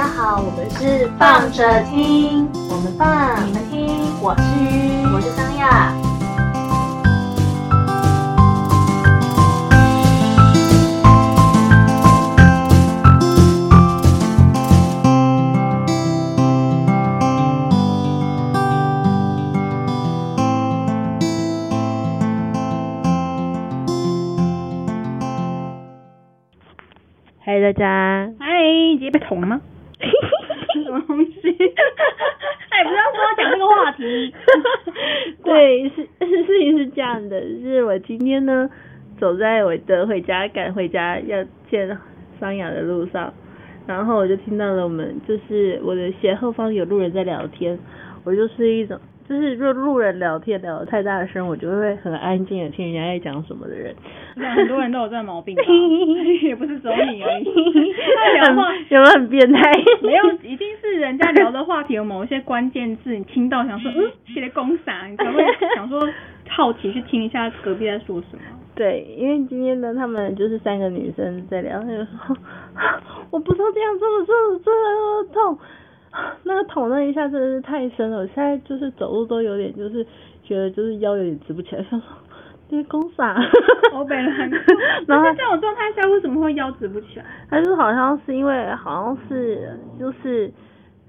家好，我们是放着听，我们放，你们听，我是鱼，我是张亚。嗨，大家，嗨，直接被捅了吗？什么东西？哎，不是要说要讲这个话题。对，是事情是这样的，是我今天呢走在我的回家赶回家要见桑雅的路上，然后我就听到了我们就是我的斜后方有路人在聊天，我就是一种就是若路人聊天聊得太大声，我就会很安静的听人家在讲什么的人。很多人都有这个毛病吧，也不是只有你而已。他聊话有没有很变态？没有，一定是人家聊的话题有某一些关键字，你听到想说嗯，写的公啥，你才会想说好奇去听一下隔壁在说什么。对，因为今天呢，他们就是三个女生在聊，他就说我不知道这样这么这么这么痛，那个捅那一下真的是太深了，我现在就是走路都有点就是觉得就是腰有点直不起来，想说这公傻。我本来，然后但是这种状态下为什么会腰直不起来？他就好像是因为好像是就是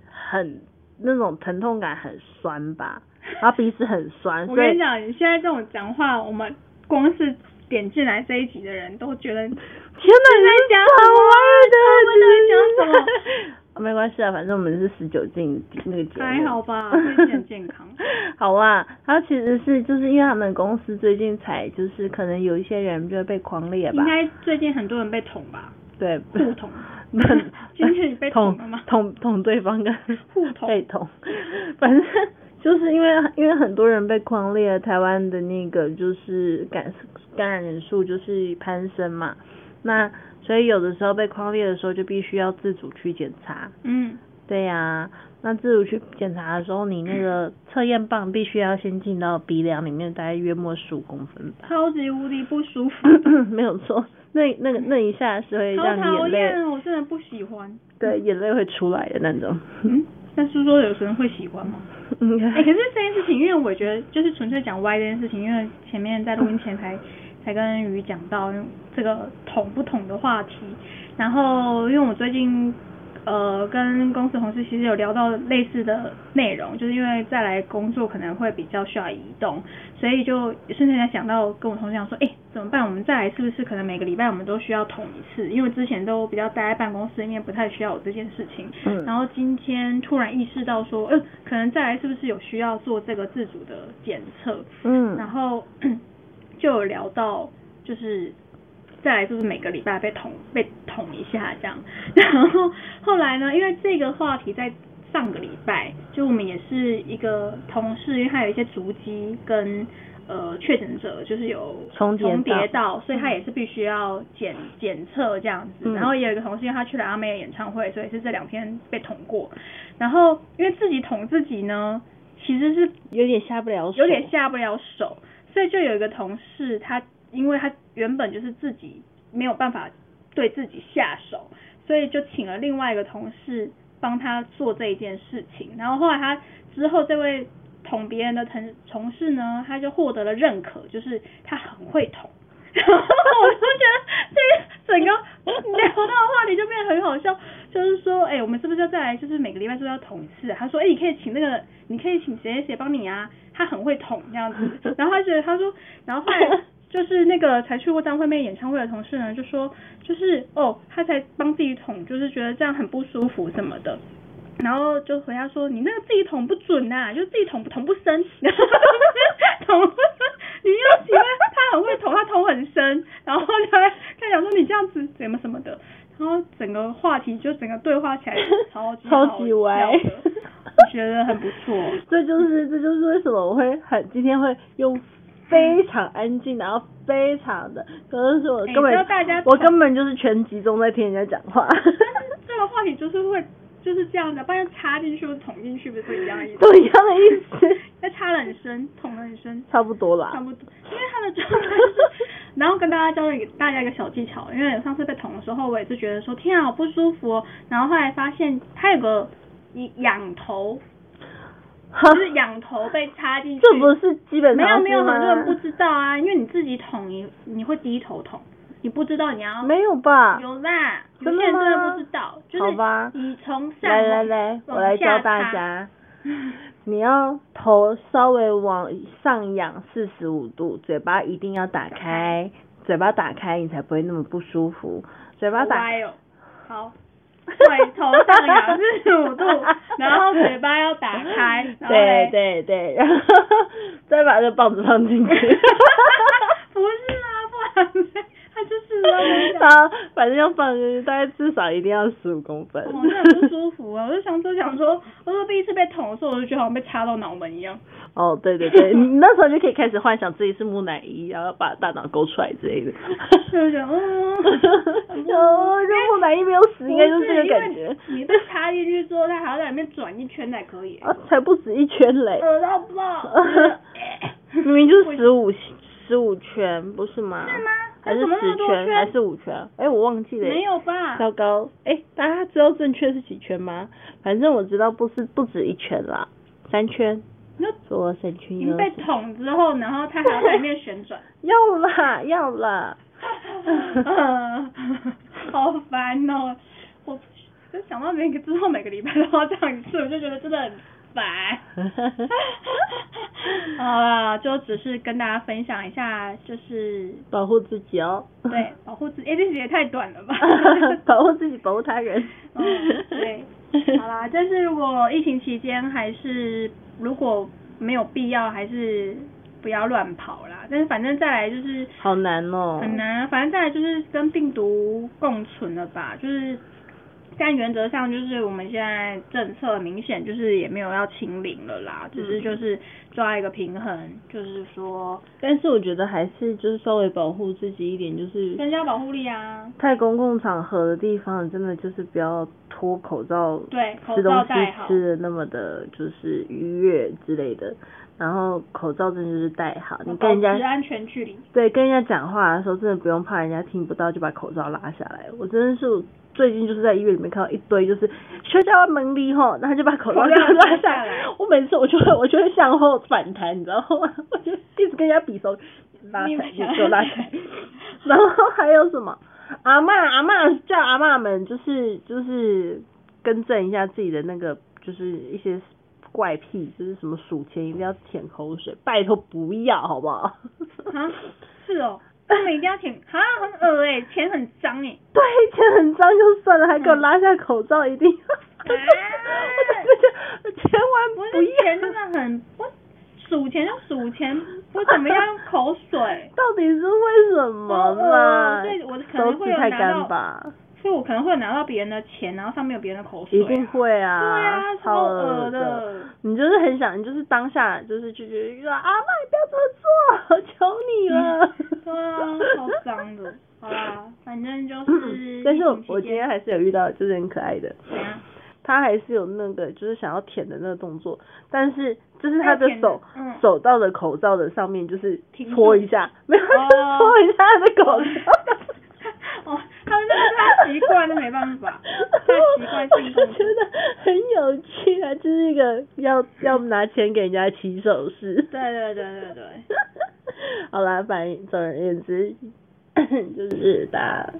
很那种疼痛感很酸吧，然后鼻子很酸，我跟你讲，你现在这种讲话，我们光是点进来这一集的人都觉得天哪，你在讲什么我们在讲什么？没关系啊，反正我们是十九禁那个节目。还好吧，最近很健康。好啦，他其实是就是因为他们公司最近才就是可能有一些人就被狂猎吧应，该最近很多人被捅吧？对，互捅。今天你被捅了吗？捅捅对方跟互捅被捅，反正就是因为因为很多人被狂猎，台湾的那个就是感感染人数就是攀升嘛，那所以有的时候被框列的时候就必须要自主去检查，嗯，对呀、那自主去检查的时候，你那个测验棒必须要先进到鼻梁里面，大概约莫十五公分吧。超级无敌不舒服，没有错，那那个那一下是会好让讨眼泪，厌，我真的不喜欢。对，眼泪会出来的那种。嗯，但是说有些人会喜欢吗？应该哎、可是这件事情，因为我觉得就是纯粹讲歪这件事情，因为前面在录音前才才跟鱼讲到这个捅不捅的话题，然后因为我最近呃跟公司同事其实有聊到类似的内容，就是因为再来工作可能会比较需要移动，所以就瞬间想到跟我同事讲说，哎、怎么办？我们再来是不是可能每个礼拜我们都需要捅一次？因为之前都比较待在办公室里面，不太需要有这件事情。嗯然后今天突然意识到说，呃，可能再来是不是有需要做这个自主的检测？嗯然嗯后就有聊到，就是再来就是每个礼拜被捅被捅一下这样。然后后来呢，因为这个话题在上个礼拜，就我们也是一个同事，因为他有一些足迹跟呃确诊者就是有重叠到重叠到，所以他也是必须要检检测这样子。嗯然后也有一个同事，因为他去了阿妹的演唱会，所以是这两天被捅过。然后因为自己捅自己呢，其实是有点下不了手，有点下不了手，所以就有一个同事，他因为他原本就是自己没有办法对自己下手，所以就请了另外一个同事帮他做这一件事情。然后后来他之后这位捅别人的同同事呢，他就获得了认可，就是他很会捅。然后我就觉得这整个聊到的话题就变得很好笑，就是说，哎、我们是不是要再来，就是每个礼拜是不是要捅一次、他说，哎、你可以请那个，你可以请谁谁谁帮你啊，他很会捅这样子。然后他觉得，他说，然后后来 就是那个才去过张惠妹演唱会的同事呢，就说，就是哦，他才帮自己捅，就是觉得这样很不舒服什么的。然后就回答说：“你那个自己捅不准呐、就自己捅捅不深，然 后捅不深，你又喜欢他很会捅，他捅很深，然后他他讲说你这样子怎么什么的，然后整个话题就整个对话起来超级超级歪觉得很不错。这就是这就是为什么我会很今天会用非常安静，然后非常的，可能是我哎根本、大家我根本就是全集中在听人家讲话。这个话题就是会就是这样的，不然插进去或捅进去不是一样的意思？都一样的意思，那插的很深，捅的很深，差不多啦。差不多，因为他的状态是，然后跟大家教给大家一个小技巧，因为上次被捅的时候，我也是觉得说天啊好不舒服哦，然后后来发现它有个仰头，就是仰头被插进去，这不是基本没有没有很多人不知道啊，因为你自己捅你你会低头捅，你不知道你要没有吧？有啦，有些人真的不知道，就是好吧。你从上来来来，我来教大家，你要头稍微往上仰四十五度，嘴巴一定要打开，嘴巴打开你才不会那么不舒服。嘴巴打开哦，好，对，头上仰四十五度，然后嘴巴要打开，对对对，然后 再把这棒子放进去。不是啊，不然就是让我然后反正要放大概至少一定要十五公分。哦，那很不舒服啊！我就想说，想说，我说第一次被捅的时候，我就觉得好像被插到脑门一样。哦，对对对，你那时候就可以开始幻想自己是木乃伊，然后把大脑勾出来之类的。就想，嗯，哦，这木乃伊没有死，应该就是这个感觉。你被插进去之后，它还要在里面转一圈才可以。啊，才不止一圈嘞，恶到爆！明明就是十五十五圈，不是吗？是吗还是十多圈还是五圈？哎，我忘记了。没有吧？糟糕，哎，大家知道正确是几圈吗？反正我知道不是不止一圈啦，三圈。那左三圈右你被。捅之后，然后它还要在里面旋转。要 啦要啦。好烦哦！我就想到每个之后每个礼拜都要这样一次，我就觉得真的很烦。好啦，就只是跟大家分享一下，就是保护自己哦。对保护自己，哎、这集也太短了吧？保护自己，保护他人。嗯，对，好啦，但是如果疫情期间还是如果没有必要，还是不要乱跑啦。但是反正再来就是好难哦。很难啊，反正再来就是跟病毒共存了吧，就是。但原则上就是我们现在政策明显就是也没有要清零了啦，只是就是抓一个平衡，就是说但是我觉得还是就是稍微保护自己一点，就是增加保护力啊。太公共场合的地方，真的就是不要脱口罩，对口吃东西罩戴好吃的那么的，就是愉悦之类的。然后口罩真的就是戴好，你跟保人家持安全距离。对跟人家讲话的时候，真的不用怕人家听不到，就把口罩拉下来。我真的是我最近就是在医院里面看到一堆，就是学校门里吼，然后就把口罩就拉拉下下来我每次我就会我就会向后反弹，你知道吗？我就一直跟人家比手，拉起来，你就就拉起来。然后还有什么？阿嬷阿嬷叫阿嬷们就是就是更正一下自己的那个就是一些怪癖，就是什么数钱一定要舔口水，拜托不要好不好？啊，是哦，他们一定要舔，啊，很恶哎、钱很脏哎、对，钱很脏就算了，还给我拉下口罩，一定要。啊我真的觉得千万不不是钱真。的很，我数钱就数钱，我怎么要用口水？到底是为什么啦？哦所以我可能会有拿到干吧？所以我可能会拿到别人的钱，然后上面有别人的口水、一定。会啊，对啊超超恶恶的你就是很想，你就是当下就是就觉得说阿妈你不要这么做，求你了。对啊，超脏的。好啦，反正就是。但是我我今天还是有遇到，就是很可爱的，怎样？他还是有那个就是想要舔的那个动作，但是就是他的手嗯手到了口罩的上面，就是搓一下，没有，搓一下他的口罩。哦，他们那是太习惯，那没办法，太习惯性我就动作觉。得很有趣啊，就是一个要要拿钱给人家起手势。对对对对对。好啦，反正总而言之，就是大家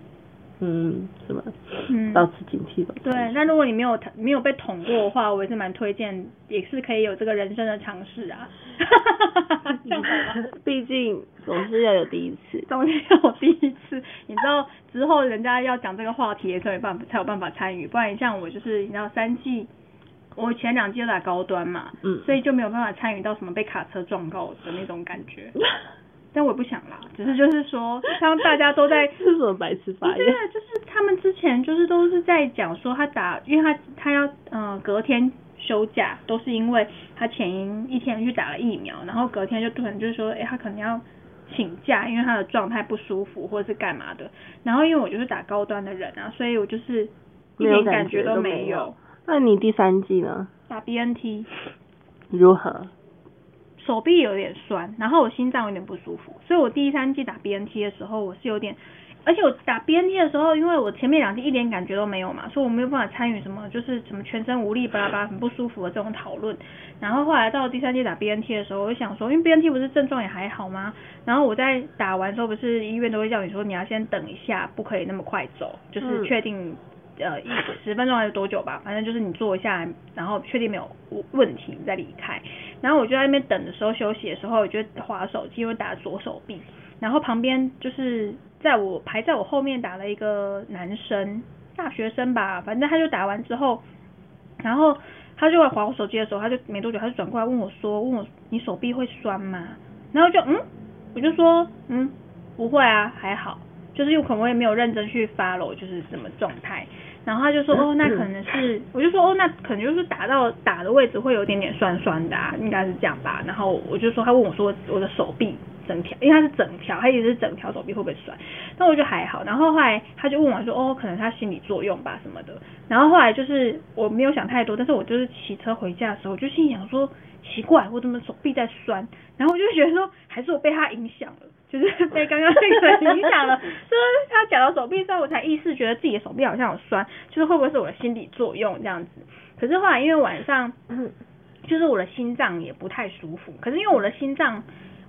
嗯什么，嗯保持警惕吧。对，那如果你没有没有被捅过的话，我也是蛮推荐，也是可以有这个人生的尝试啊。毕竟总是要有第一次。总是要有第一次，你知道之后人家要讲这个话题也才有办法才有办法参与，不然像我就是你知道三季，我前两季都打高端嘛，嗯所以就没有办法参与到什么被卡车撞到的那种感觉。但我也不想啦，只是就是说，当大家都在 这是什么白痴不发言？对啊，就是他们之前就是都是在讲说他打，因为他他要呃隔天休假，都是因为他前一天去打了疫苗，然后隔天就突然就是说，哎、他可能要请假，因为他的状态不舒服或者是干嘛的。然后因为我就是打高端的人啊，所以我就是一点感觉都没有。。那你第三季呢？打 BNT 如何？手臂有点酸，然后我心脏有点不舒服，所以我第三季打 BNT 的时候，我是有点，而且我打 BNT 的时候，因为我前面两季一点感觉都没有嘛，所以我没有办法参与什么就是什么全身无力巴拉巴拉很不舒服的这种讨论。然后后来到第三季打 BNT 的时候，我就想说，因为 BNT 不是症状也还好吗？然后我在打完之后，不是医院都会叫你说你要先等一下，不可以那么快走，就是确定。呃，一十分钟还是多久吧，反正就是你坐一下，然后确定没有问题，你再离开。然后我就在那边等的时候，休息的时候，我就划手机，因为打左手臂。然后旁边就是在我排在我后面打了一个男生，大学生吧，反正他就打完之后，然后他就会划我手机的时候，他就没多久他就转过来问我说，问我你手臂会酸吗？然后就嗯，我就说嗯不会啊，还好，就是有可能我也没有认真去 follow 就是什么状态。然后他就说，哦，那可能是，我就说，哦，那可能就是打到打的位置会有点点酸酸的，应该是这样吧。然后我就说，他问我说，我的手臂整条，因为他是整条，他也是整条手臂会不会酸？那我就还好。然后后来他就问我说，哦，可能他心理作用吧什么的。然后后来就是我没有想太多，但是我就是骑车回家的时候，我就心想说，奇怪，我怎么手臂在酸？然后我就觉得说，还是我被他影响了。就是被刚刚那个影响了，就是他讲到手臂之后，我才意识觉得自己的手臂好像有酸，就是会不会是我的心理作用这样子？可是后来因为晚上，就是我的心脏也不太舒服，可是因为我的心脏，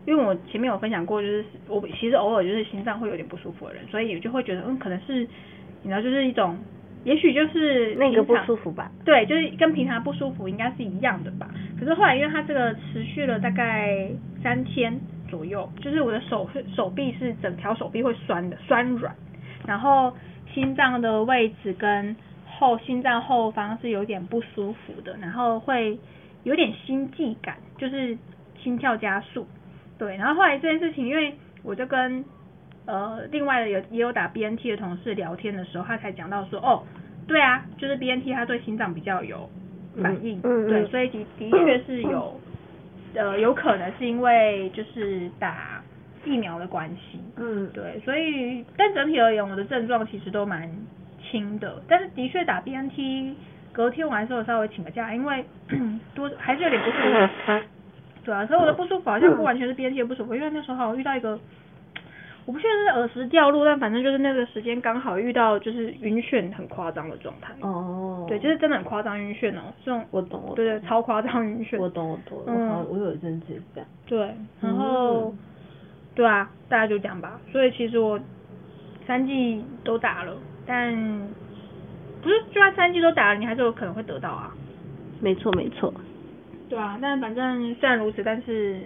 因为我前面有分享过，就是我其实偶尔就是心脏会有点不舒服的人，所以就会觉得嗯，可能是你知道，就是一种，也许就是那个不舒服吧？对，就是跟平常不舒服应该是一样的吧？可是后来因为他这个持续了大概三天。左右，就是我的手手臂是整条手臂会酸的，酸软，然后心脏的位置跟后心脏后方是有点不舒服的，然后会有点心悸感，就是心跳加速，对，然后后来这件事情，因为我就跟呃另外的有也有打 BNT 的同事聊天的时候，他才讲到说，哦，对啊，就是 BNT 它对心脏比较有反应，对，所以的的确是有。呃，有可能是因为就是打疫苗的关系，嗯，对，所以但整体而言，我的症状其实都蛮轻的，但是的确打 BNT，隔天我还是有稍微请个假，因为 多还是有点不舒服，对啊，所以我的不舒服好像不完全是 BNT 的不舒服，因为那时候好像遇到一个。我不确定是耳石掉落，但反正就是那个时间刚好遇到就是晕眩很夸张的状态。哦。对，就是真的很夸张晕眩哦，这种。我懂，我对对，超夸张晕眩。我懂，我懂。嗯。我有一阵子这样。对，然后，对啊，大家就这样吧。所以其实我三季都打了，但不是就算三季都打了，你还是有可能会得到啊。没错，没错。对啊，但反正虽然如此，但是。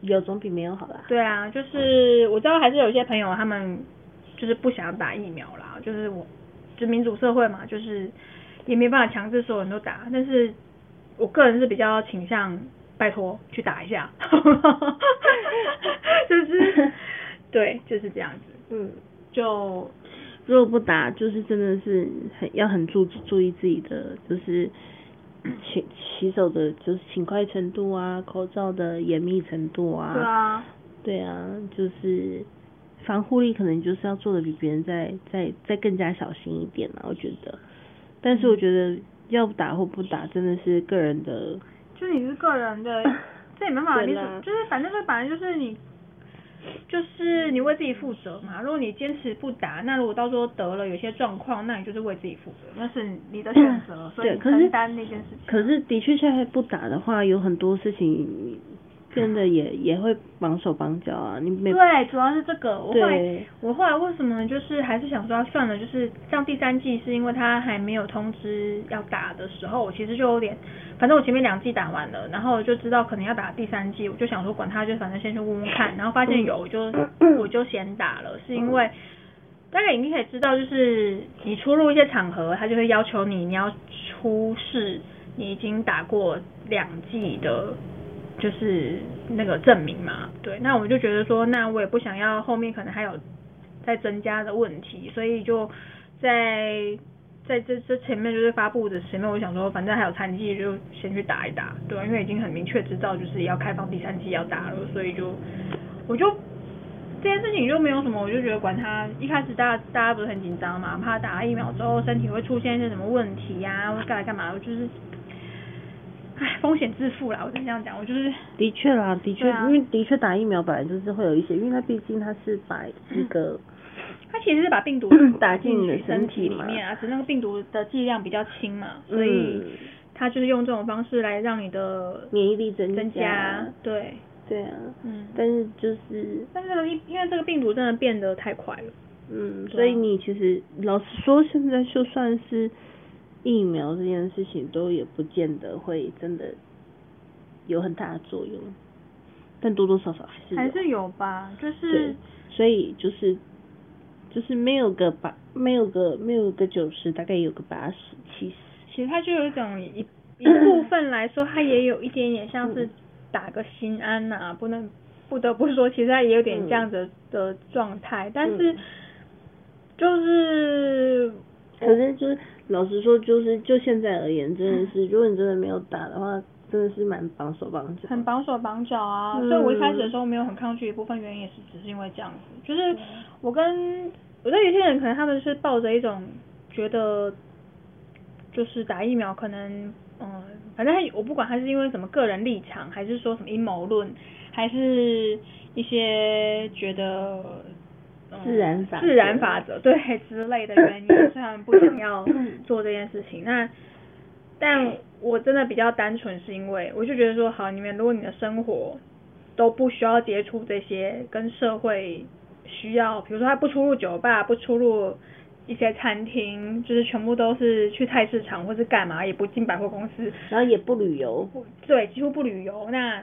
有总比没有好啦。对啊，就是我知道还是有一些朋友他们就是不想打疫苗啦，就是我就民主社会嘛，就是也没办法强制所有人都打，但是我个人是比较倾向拜托去打一下，就是 对就是这样子，嗯，就如果不打，就是真的是很要很注注意自己的就是。洗洗手的就是勤快程度啊，口罩的严密程度啊，对啊，对啊，就是防护力可能就是要做的比别人再再再更加小心一点嘛，我觉得。但是我觉得要打或不打真的是个人的，就你是个人的，这也没办法，你就是反正这本来就是你。就是你为自己负责嘛，如果你坚持不打，那如果到时候得了有些状况，那你就是为自己负责，那是你的选择，所以承担那件事情。可是的确现在不打的话，有很多事情。真的也也会绑手绑脚啊，你没对，主要是这个。我后来我后来为什么就是还是想说算了，就是像第三季是因为他还没有通知要打的时候，我其实就有点，反正我前面两季打完了，然后就知道可能要打第三季，我就想说管他，就反正先去问问看，然后发现有，我就我就先打了，是因为大概你可以知道，就是你出入一些场合，他就会要求你你要出示你已经打过两季的。就是那个证明嘛，对，那我就觉得说，那我也不想要后面可能还有再增加的问题，所以就在在这这前面就是发布的前面，我想说，反正还有残疾，就先去打一打，对因为已经很明确知道就是要开放第三季要打了，所以就我就这件事情就没有什么，我就觉得管他，一开始大家大家不是很紧张嘛，怕打了疫苗之后身体会出现一些什么问题呀，或干嘛干嘛，就是。唉，风险自负啦，我就这样讲，我就是的确啦，的确，啊。因为的确打疫苗本来就是会有一些，因为它毕竟它是把一个它其实是把病毒 打进你的身身体里面啊，只是那个病毒的剂量比较轻嘛，所以嗯。它就是用这种方式来让你的免疫力增增加，对，对啊，嗯，但是就是但是这个因因为这个病毒真的变得太快了，嗯，所以你其实老实说，现在就算是疫苗这件事情，都也不见得会真的有很大的作用，但多多少少还是有。还是有吧，就是，所以就是就是没有个八，没有个没有个九十，大概有个八十七十。其实它就有一种一一部分来说，它也有一点点像嗯。是打个心安呐、不能不得不说，其实它也有点这样子的状态，但是嗯。就是可是就是老实说，就是就现在而言，真的是，如果你真的没有打的话，真的是蛮绑手绑脚。很绑手绑脚啊，嗯所以我一开始的时候没有很抗拒，一部分原因也是只是因为这样子，就是我跟我觉得有些人可能他们是抱着一种觉得就是打疫苗可能嗯，反正他我不管他是因为什么个人立场，还是说什么阴谋论，还是一些觉得。嗯自然法自然法则对之类的原因，所以他们不想要做这件事情。那但我真的比较单纯，是因为我就觉得说，好，你们如果你的生活都不需要接触这些跟社会需要，比如说他不出入酒吧，不出入一些餐厅，就是全部都是去菜市场或是干嘛，也不进百货公司，然后也不旅游，对，几乎不旅游，那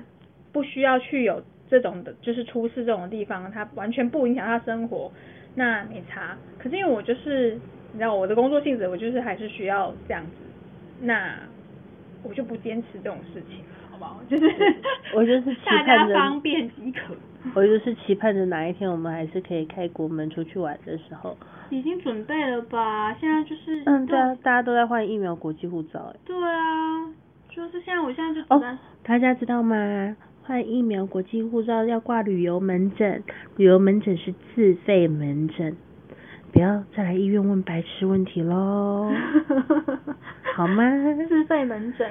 不需要去有这种的，就是出事这种地方，它完全不影响他生活，那没差。可是因为我就是，你知道我的工作性质，我就是还是需要这样子，那我就不坚持这种事情，好不好？就是我就是 期大家方便即可。我就是期盼着哪一天我们还是可以开国门出去玩的时候。已经准备了吧？现在就是嗯，对啊，大家都在换疫苗国际护照，哎。对啊，就是现在我现在就哦，大家知道吗？换疫苗国际护照要挂旅游门诊，旅游门诊是自费门诊，不要再来医院问白痴问题喽，好吗？自费门诊。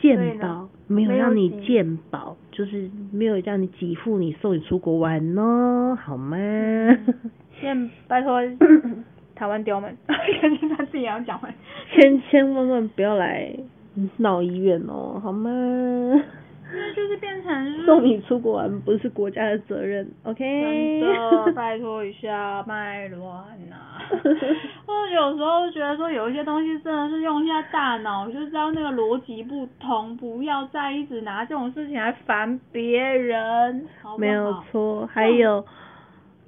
健对呢保没有让你给健保，就是没有让你给付你送你出国玩哦，好吗？先拜托 台湾刁们，肯定他自己也要讲完。千千万万不要来闹医院哦，好吗？那就是变成是送你出国玩不是国家的责任，OK？真的，拜托一下，卖乱呐！我有时候觉得说有一些东西真的是用一下大脑，就知道那个逻辑不通，不要再一直拿这种事情来烦别人，好好？没有错，还有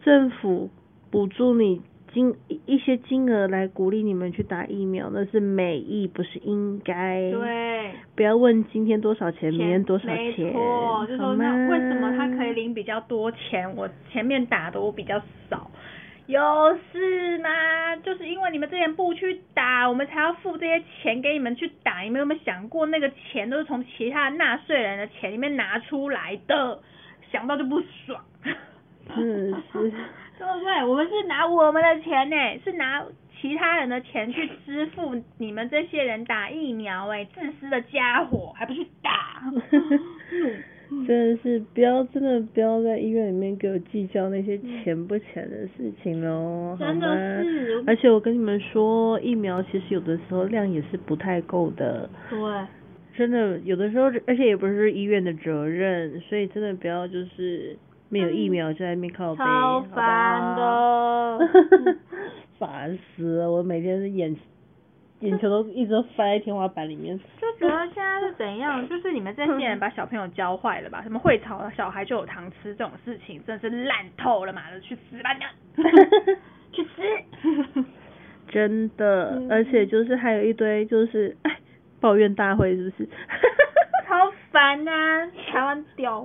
政府补助你金一一些金额来鼓励你们去打疫苗，那是美意，不是应该。。对，不要问今天多少钱，明天多少没钱，错，就说那为什么他可以领比较多钱，我前面打的我比较少？有事吗？就是因为你们之前不去打，我们才要付这些钱给你们去打。你们有没有想过，那个钱都是从其他纳税人的钱里面拿出来的？想到就不爽。真的是，对不对？我们是拿我们的钱呢，是拿其他人的钱去支付你们这些人打疫苗，哎，自私的家伙，还不去打？真的是不要，真的不要在医院里面给我计较那些钱不钱的事情喽，好真的吗？是而且我跟你们说，疫苗其实有的时候量也是不太够的，对，真的有的时候，而且也不是医院的责任，所以真的不要就是没有疫苗就在那边靠背，超烦的。烦死了！我每天是眼眼球都一直翻在天花板里面。就觉得现在是怎样？就是你们这些人把小朋友教坏了吧？什么会吵小孩就有糖吃这种事情，真的是烂透了，嘛的，去死吧你！去死！真的，嗯而且就是还有一堆就是哎抱怨大会，是不是？超烦呐、台湾屌。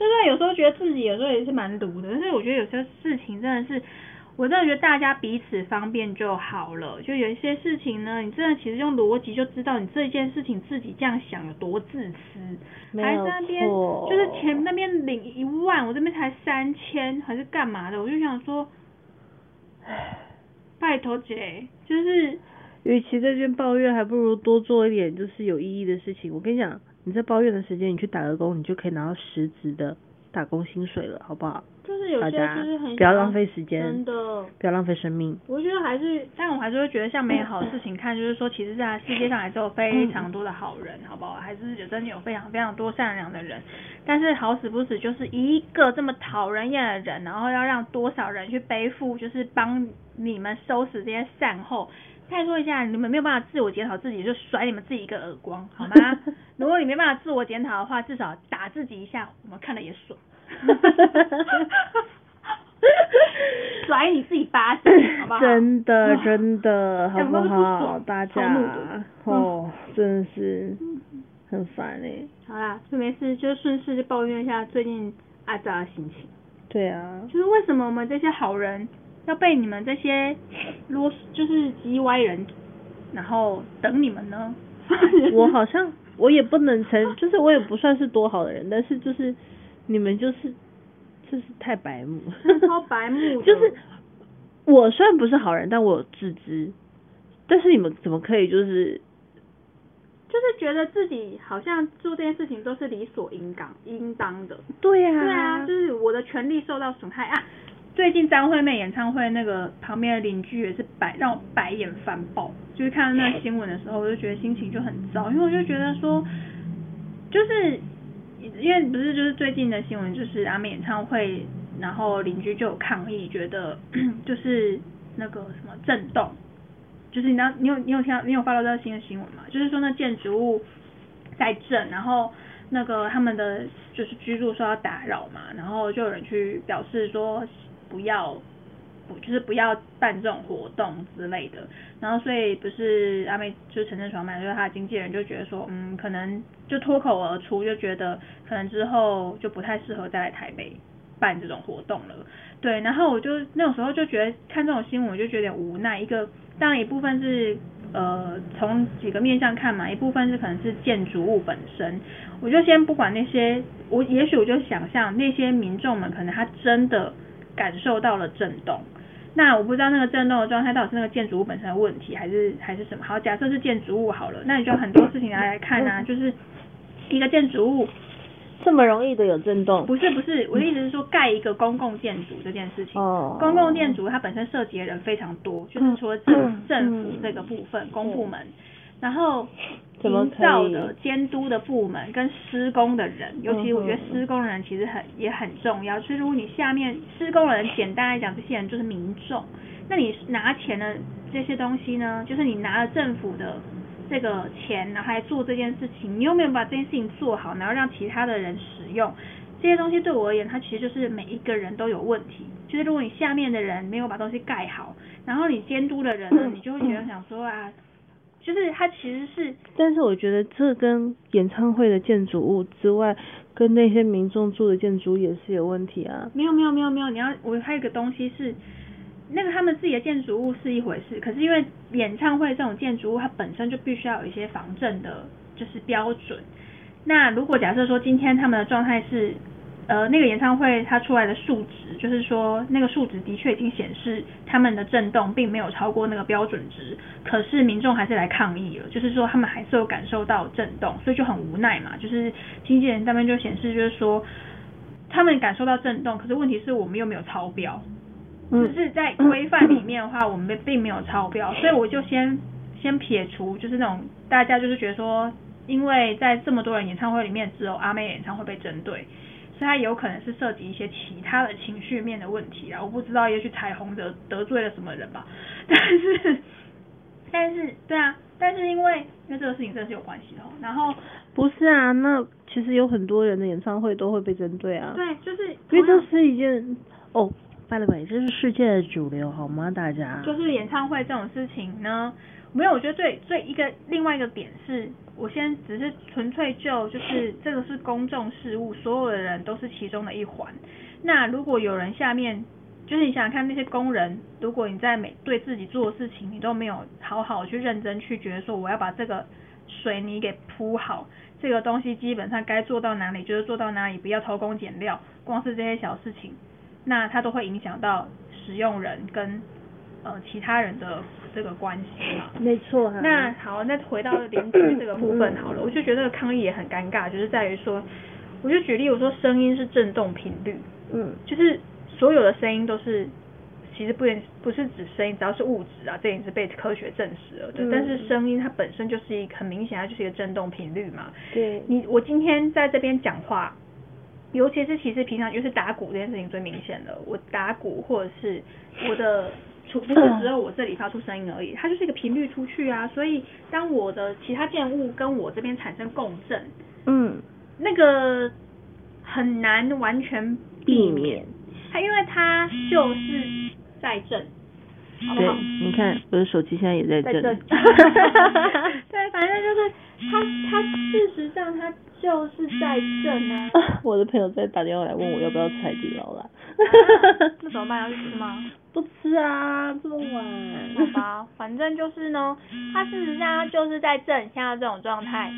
就是有时候觉得自己有时候也是蛮毒的，但是我觉得有些事情真的是，我真的觉得大家彼此方便就好了。就有一些事情呢，你真的其实用逻辑就知道你这件事情自己这样想有多自私，还在那边就是前那边领一万，我这边才三千，还是干嘛的？我就想说，拜托姐，就是与其在这边抱怨，还不如多做一点就是有意义的事情。我跟你讲，你在抱怨的时间，你去打个工，你就可以拿到实质的打工薪水了，好不好？就是有些大家就是很不要浪费时间真的，不要浪费生命。我觉得还是，但我还是会觉得像美好的事情看，就是说，其实在世界上还是有非常多的好人，好不好？还是有真的有非常非常多善良的人，但是好死不死就是一个这么讨人厌的人，然后要让多少人去背负，就是帮你们收拾这些善后。拜托一下，你们没有办法自我检讨自己，就甩你们自己一个耳光，好吗？如果你没办法自我检讨的话，至少打自己一下，我们看了也爽。甩你自己巴掌，好不好？真的真的，好不好？大家哦，真的是很烦哎。好啦，就没事，就顺势就抱怨一下最近阿扎的心情。对啊，就是为什么我们这些好人要被你们这些啰，就是叽歪人，然后等你们呢？我好像我也不能成，就是我也不算是多好的人，但是就是你们就是就是太白目，超白目 就是我虽然不是好人，但我有自知，但是你们怎么可以就是就是觉得自己好像做这件事情都是理所应当应当的。对呀、对啊，就是我的权利受到损害啊。最近张惠妹演唱会那个旁边的邻居也是白让我白眼翻爆，就是看到那新闻的时候，我就觉得心情就很糟，因为我就觉得说，就是因为不是就是最近的新闻，就是阿妹演唱会，然后邻居就有抗议，觉得 就是那个什么震动，就是你知道你有你有听到你有发到这个新的新闻吗？就是说那建筑物在震，然后那个他们的就是居住受到打扰嘛，然后就有人去表示说不要。不就是不要办这种活动之类的，然后所以不是阿妹就是陈振爽嘛，就是他的经纪人就觉得说，嗯，可能就脱口而出，就觉得可能之后就不太适合再来台北办这种活动了。对，然后我就那种时候就觉得看这种新闻，我就觉得有点无奈。一个当然一部分是呃从几个面向看嘛，一部分是可能是建筑物本身。我就先不管那些，我也许我就想象那些民众们可能他真的感受到了震动。那我不知道那个震动的状态到底是那个建筑物本身的问题，还是还是什么？好，假设是建筑物好了，那你就很多事情来看啊，就是一个建筑物。这么容易的有震动，不是不是，我的意思是说盖一个公共建筑这件事情。哦。公共建筑它本身涉及的人非常多，就是除了政政府这个部分，公部门，然后营造的监督的部门跟施工的人，尤其我觉得嗯施工人其实很也很重要。所以如果你下面施工人，简单来讲，这些人就是民众，那你拿钱的这些东西呢，就是你拿了政府的这个钱，然后来做这件事情，你有没有把这件事情做好，然后让其他的人使用？这些东西对我而言，它其实就是每一个人都有问题。就是如果你下面的人没有把东西盖好，然后你监督的人呢，你就会觉得想说啊，就是它其实是但是我觉得这跟演唱会的建筑物之外，跟那些民众住的建筑也是有问题啊。没有没有没有没有，你要我还有一个东西是，那个他们自己的建筑物是一回事，可是因为演唱会这种建筑物，它本身就必须要有一些防震的，就是标准。那如果假设说今天他们的状态是，呃，那个演唱会它出来的数值，就是说那个数值的确已经显示他们的震动并没有超过那个标准值，可是民众还是来抗议了，就是说他们还是有感受到震动，所以就很无奈嘛。就是经纪人那边就显示，就是说他们感受到震动，可是问题是我们又没有超标，嗯只是在规范里面的话，我们并没有超标，所以我就先先撇除，就是那种大家就是觉得说，因为在这么多人演唱会里面，只有阿妹演唱会被针对，所以它有可能是涉及一些其他的情绪面的问题啊，我不知道，也许彩虹得得罪了什么人吧，但是但是对啊，但是因为因为这个事情真的是有关系的哦，然后不是啊，那其实有很多人的演唱会都会被针对啊。对，就是因为这是一件哦，by the way，这是世界的主流好吗？大家。就是演唱会这种事情呢，没有，我觉得最最一个另外一个点是，我先只是纯粹就就是这个是公众事务，所有的人都是其中的一环。那如果有人下面，就是你想想看那些工人，如果你在每对自己做的事情，你都没有好好去认真去觉得说我要把这个水泥给铺好，这个东西基本上该做到哪里就是做到哪里，不要偷工减料，光是这些小事情，那它都会影响到使用人跟呃其他人的这个关系嘛。没错啊。那好，那回到邻居这个部分好了，我就觉得抗议也很尴尬，就是在于说，我就举例我说声音是振动频率，嗯，就是所有的声音都是。其实不言不是指声音，只要是物质啊，这也是被科学证实了的。嗯但是声音它本身就是一个很明显，它就是一个振动频率嘛。对，你我今天在这边讲话，尤其是其实平常就是打鼓这件事情最明显的。我打鼓或者是我的，除不是只有我这里发出声音而已，它就是一个频率出去啊。所以当我的其他建物跟我这边产生共振，嗯，那个很难完全避免。它因为它就是在震。对好？，你看我的手机现在也在震。在。对，反正就是它，它事实上它就是在震啊。我的朋友在打电话来问我要不要吃海底捞啦。那怎么办？要去吃吗？不吃啊，这么晚。好吧，反正就是呢，他事实上他就是在正，现在这种状态。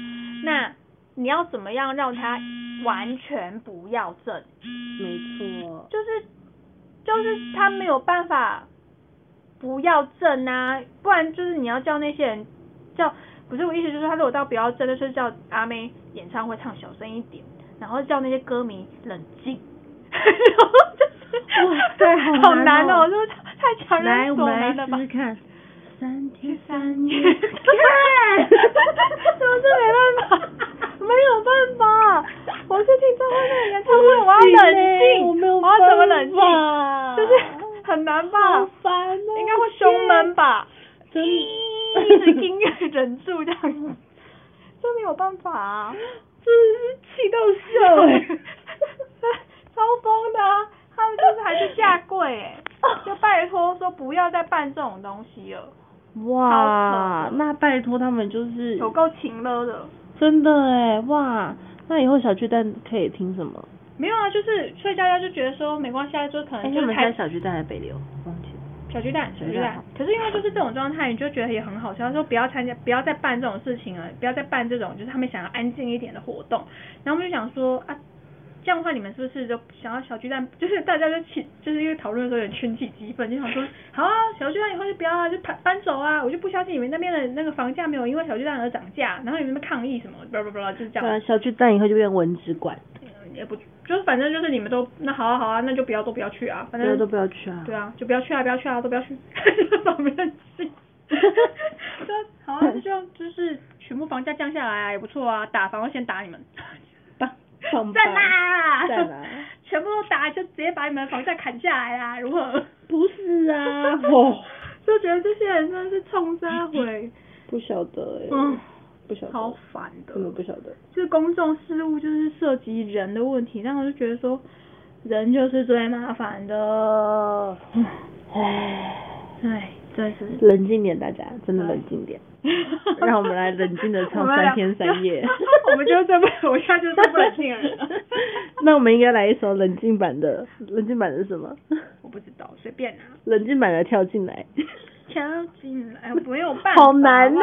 那你要怎么样让他完全不要正？没错。就是就是他没有办法不要震啊，不然就是你要叫那些人叫，不是我意思就是他如果到不要震，就是叫阿妹演唱会唱小声一点，然后叫那些歌迷冷静。哇 塞好好难哦难哦，就是太强来，人所难了吧试试？看。三天三三夜夜，看，怎么是没办法？没有办法，我是听张惠妹演唱会，我要冷静，我没有要怎么冷静？就是很难吧？好烦哦。应该会胸闷吧？真一直音乐忍住这样子，这没有办法啊，真的是气到笑哎。超疯的啊！他们就是还是下跪哎，就拜托说不要再办这种东西了，哇那拜托他们就是有够勤了的。真的哎，哇，那以后小巨蛋可以听什么？没有啊，就是所以大家就觉得说没关系啊，就可哎，能就是小巨蛋还是北流？忘记。小巨蛋，小巨蛋。可是因为就是这种状态，你就觉得也很好笑，说不要参加，不要再办这种事情了，不要再办这种就是他们想要安静一点的活动。然后我们就想说啊，这样的话你们是不是就想要小巨蛋？就是大家就起，就是因为讨论的时候有点群起激愤，就想说好啊，小巨蛋以后就不要啊，就搬搬走啊！我就不相信你们那边的那个房价没有因为小巨蛋而涨价，然后你们抗议什么，不不不，就是这样。对啊，小巨蛋以后就变文职馆，嗯也不就是反正就是你们都那好啊好啊，那就不要都不要去啊，反正都不要去啊。对啊，就不要去啊，不要去啊，都不要去，就扫没人气。就好啊，就，就是全部房价降下来啊，也不错啊，打房要先打你们。棒棒赞啦！全部都打，就直接把你们的房价砍下来啦，如何？不是啊，哦，就觉得这些人真的是冲杀回，不晓得哎，嗯，不晓得，超烦的。真的不晓得。就是公众事务就是涉及人的问题，那我就觉得说，人就是最麻烦的。唉，唉，真是。冷静点，大家真的冷静点。让我们来冷静的唱三天三夜 我们就是最不，我现在就是最不冷静的人了。那我们应该来一首冷静版的，冷静版的是什么？我不知道，随便啊。冷静版的跳进来。跳进来，没有办法。好难呢、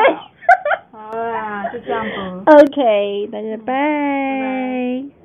好啦，就这样吧。OK，大家拜。拜